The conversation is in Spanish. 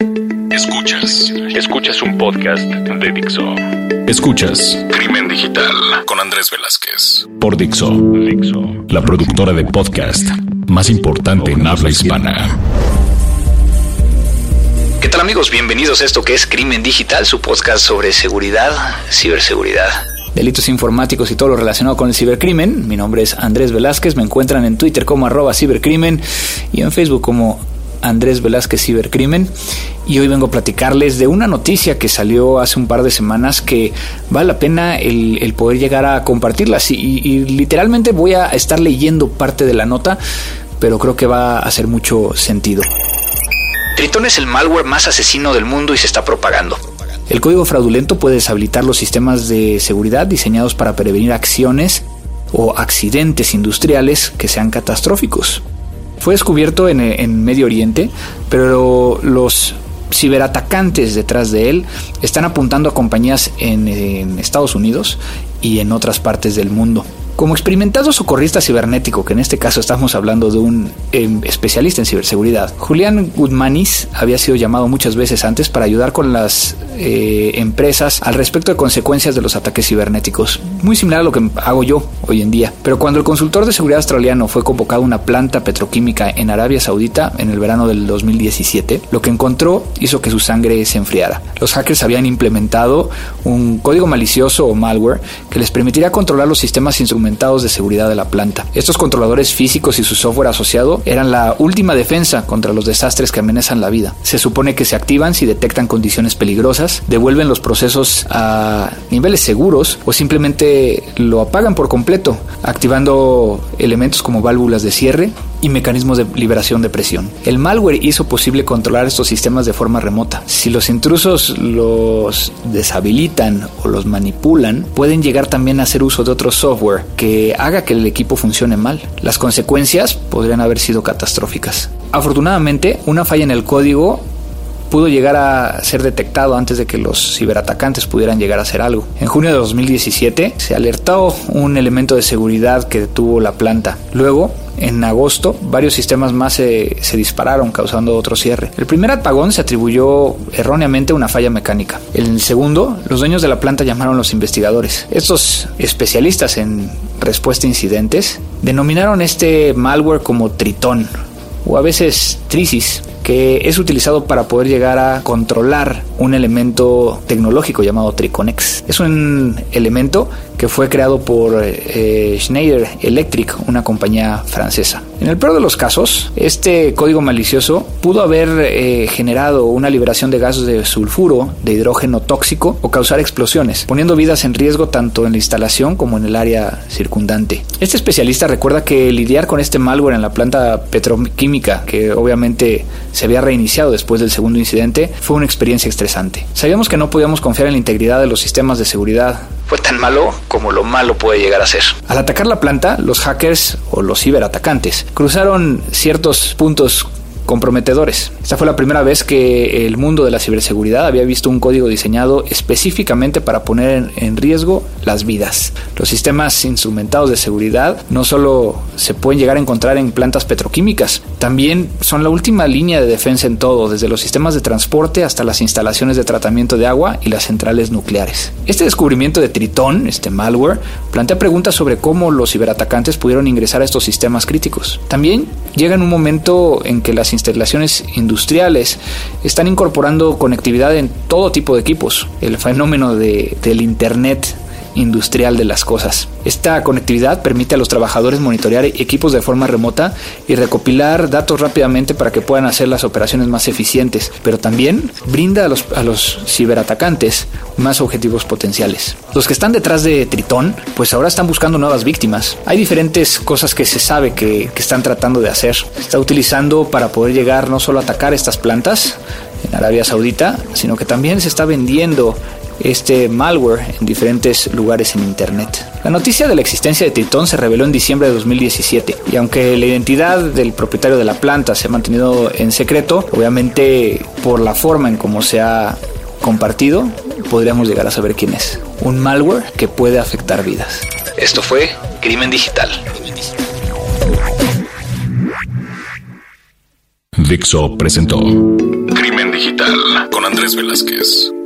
Escuchas, escuchas un podcast de Dixo. Escuchas Crimen Digital con Andrés Velázquez por Dixo, Dixo, la productora de podcast más importante en habla hispana. ¿Qué tal amigos? Bienvenidos a esto que es Crimen Digital, su podcast sobre seguridad, ciberseguridad delitos informáticos y todo lo relacionado con el cibercrimen. Mi nombre es Andrés Velázquez, me encuentran en Twitter como arroba cibercrimen y en Facebook como Andrés Velázquez Cibercrimen y hoy vengo a platicarles de una noticia que salió hace un par de semanas que vale la pena el, poder llegar a compartirlas y, y, literalmente voy a estar leyendo parte de la nota pero creo que va a hacer mucho sentido. Triton es el malware más asesino del mundo y se está propagando. El código fraudulento puede deshabilitar los sistemas de seguridad diseñados para prevenir acciones o accidentes industriales que sean catastróficos. Fue descubierto en, Medio Oriente, pero los ciberatacantes detrás de él están apuntando a compañías en Estados Unidos y en otras partes del mundo. Como experimentado socorrista cibernético, que en este caso estamos hablando de un em, especialista en ciberseguridad, Julián Guzmanis había sido llamado muchas veces antes para ayudar con las eh, empresas al respecto de consecuencias de los ataques cibernéticos, muy similar a lo que hago yo hoy en día. Pero cuando el consultor de seguridad australiano fue convocado a una planta petroquímica en Arabia Saudita en el verano del 2017, lo que encontró hizo que su sangre se enfriara. Los hackers habían implementado un código malicioso o malware que les permitiría controlar los sistemas instrumentales de seguridad de la planta. Estos controladores físicos y su software asociado eran la última defensa contra los desastres que amenazan la vida. Se supone que se activan si detectan condiciones peligrosas, devuelven los procesos a niveles seguros o simplemente lo apagan por completo, activando elementos como válvulas de cierre y mecanismos de liberación de presión. El malware hizo posible controlar estos sistemas de forma remota. Si los intrusos los deshabilitan o los manipulan, pueden llegar también a hacer uso de otro software que haga que el equipo funcione mal. Las consecuencias podrían haber sido catastróficas. Afortunadamente, una falla en el código pudo llegar a ser detectado antes de que los ciberatacantes pudieran llegar a hacer algo. En junio de 2017 se alertó un elemento de seguridad que detuvo la planta. Luego, en agosto, varios sistemas más se, dispararon, causando otro cierre. El primer apagón se atribuyó erróneamente a una falla mecánica. El segundo, los dueños de la planta llamaron a los investigadores. Estos especialistas en respuesta a incidentes denominaron este malware como Tritón o a veces Trisis que es utilizado para poder llegar a controlar un elemento tecnológico llamado Triconex. Es un elemento que fue creado por eh, Schneider Electric, una compañía francesa. En el peor de los casos, este código malicioso pudo haber eh, generado una liberación de gases de sulfuro, de hidrógeno tóxico o causar explosiones, poniendo vidas en riesgo tanto en la instalación como en el área circundante. Este especialista recuerda que lidiar con este malware en la planta petroquímica, que obviamente se había reiniciado después del segundo incidente, fue una experiencia estresante. Sabíamos que no podíamos confiar en la integridad de los sistemas de seguridad. Fue tan malo como lo malo puede llegar a ser. Al atacar la planta, los hackers o los ciberatacantes cruzaron ciertos puntos comprometedores. Esta fue la primera vez que el mundo de la ciberseguridad había visto un código diseñado específicamente para poner en riesgo las vidas. Los sistemas instrumentados de seguridad no solo se pueden llegar a encontrar en plantas petroquímicas, también son la última línea de defensa en todo, desde los sistemas de transporte hasta las instalaciones de tratamiento de agua y las centrales nucleares. Este descubrimiento de Tritón, este malware, plantea preguntas sobre cómo los ciberatacantes pudieron ingresar a estos sistemas críticos. También llega en un momento en que las instalaciones industriales están incorporando conectividad en todo tipo de equipos. El fenómeno de, del Internet industrial de las cosas. Esta conectividad permite a los trabajadores monitorear equipos de forma remota y recopilar datos rápidamente para que puedan hacer las operaciones más eficientes, pero también brinda a los, a los ciberatacantes más objetivos potenciales. Los que están detrás de Tritón, pues ahora están buscando nuevas víctimas. Hay diferentes cosas que se sabe que, que están tratando de hacer. Está utilizando para poder llegar no solo a atacar estas plantas, Arabia Saudita, sino que también se está vendiendo este malware en diferentes lugares en Internet. La noticia de la existencia de Tritón se reveló en diciembre de 2017 y aunque la identidad del propietario de la planta se ha mantenido en secreto, obviamente por la forma en cómo se ha compartido, podríamos llegar a saber quién es. Un malware que puede afectar vidas. Esto fue Crimen Digital. Dixo presentó Digital con Andrés Velázquez.